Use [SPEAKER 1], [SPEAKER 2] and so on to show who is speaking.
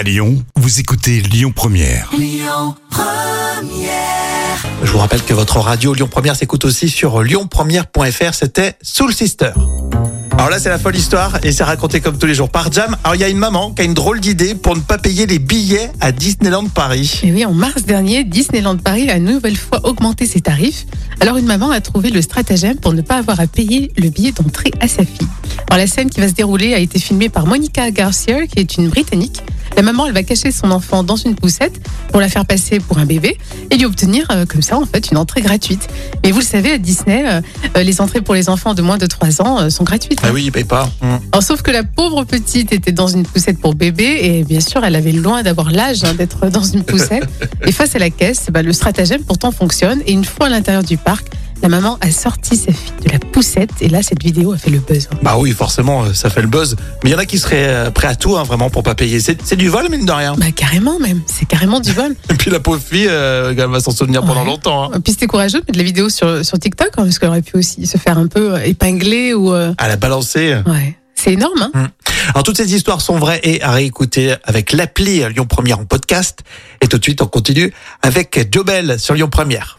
[SPEAKER 1] À Lyon, vous écoutez Lyon Première.
[SPEAKER 2] Je vous rappelle que votre radio Lyon Première s'écoute aussi sur lyonpremière.fr. C'était Soul Sister. Alors là, c'est la folle histoire et c'est raconté comme tous les jours par Jam. Alors il y a une maman qui a une drôle d'idée pour ne pas payer les billets à Disneyland Paris.
[SPEAKER 3] Et oui, en mars dernier, Disneyland Paris a une nouvelle fois augmenté ses tarifs. Alors une maman a trouvé le stratagème pour ne pas avoir à payer le billet d'entrée à sa fille. Alors la scène qui va se dérouler a été filmée par Monica Garcia, qui est une Britannique. La maman, elle va cacher son enfant dans une poussette pour la faire passer pour un bébé et lui obtenir euh, comme ça en fait une entrée gratuite. Mais vous le savez, à Disney, euh, euh, les entrées pour les enfants de moins de 3 ans euh, sont gratuites.
[SPEAKER 2] Ah oui, il paye pas. Hmm.
[SPEAKER 3] Alors, sauf que la pauvre petite était dans une poussette pour bébé et bien sûr, elle avait loin d'avoir l'âge hein, d'être dans une poussette. et face à la caisse, bah, le stratagème pourtant fonctionne et une fois à l'intérieur du parc, la maman a sorti sa fille de la poussette et là, cette vidéo a fait le buzz.
[SPEAKER 2] Bah oui, forcément, euh, ça fait le buzz. Mais il y en a qui seraient euh, prêts à tout, hein, vraiment, pour pas payer. C'est du vol, mine de rien.
[SPEAKER 3] Bah carrément même, c'est carrément du vol.
[SPEAKER 2] Et puis la pauvre fille, euh, elle va s'en souvenir pendant longtemps. hein.
[SPEAKER 3] Puis c'était courageux de mettre la vidéo sur, sur TikTok hein, parce qu'elle aurait pu aussi se faire un peu épingler ou... euh,
[SPEAKER 2] Elle a balancé.
[SPEAKER 3] Ouais, c'est énorme. Hein
[SPEAKER 2] Alors toutes ces histoires sont vraies et à réécouter avec l'appli Lyon Première en podcast. Et tout de suite, on continue avec Jobel sur Lyon Première.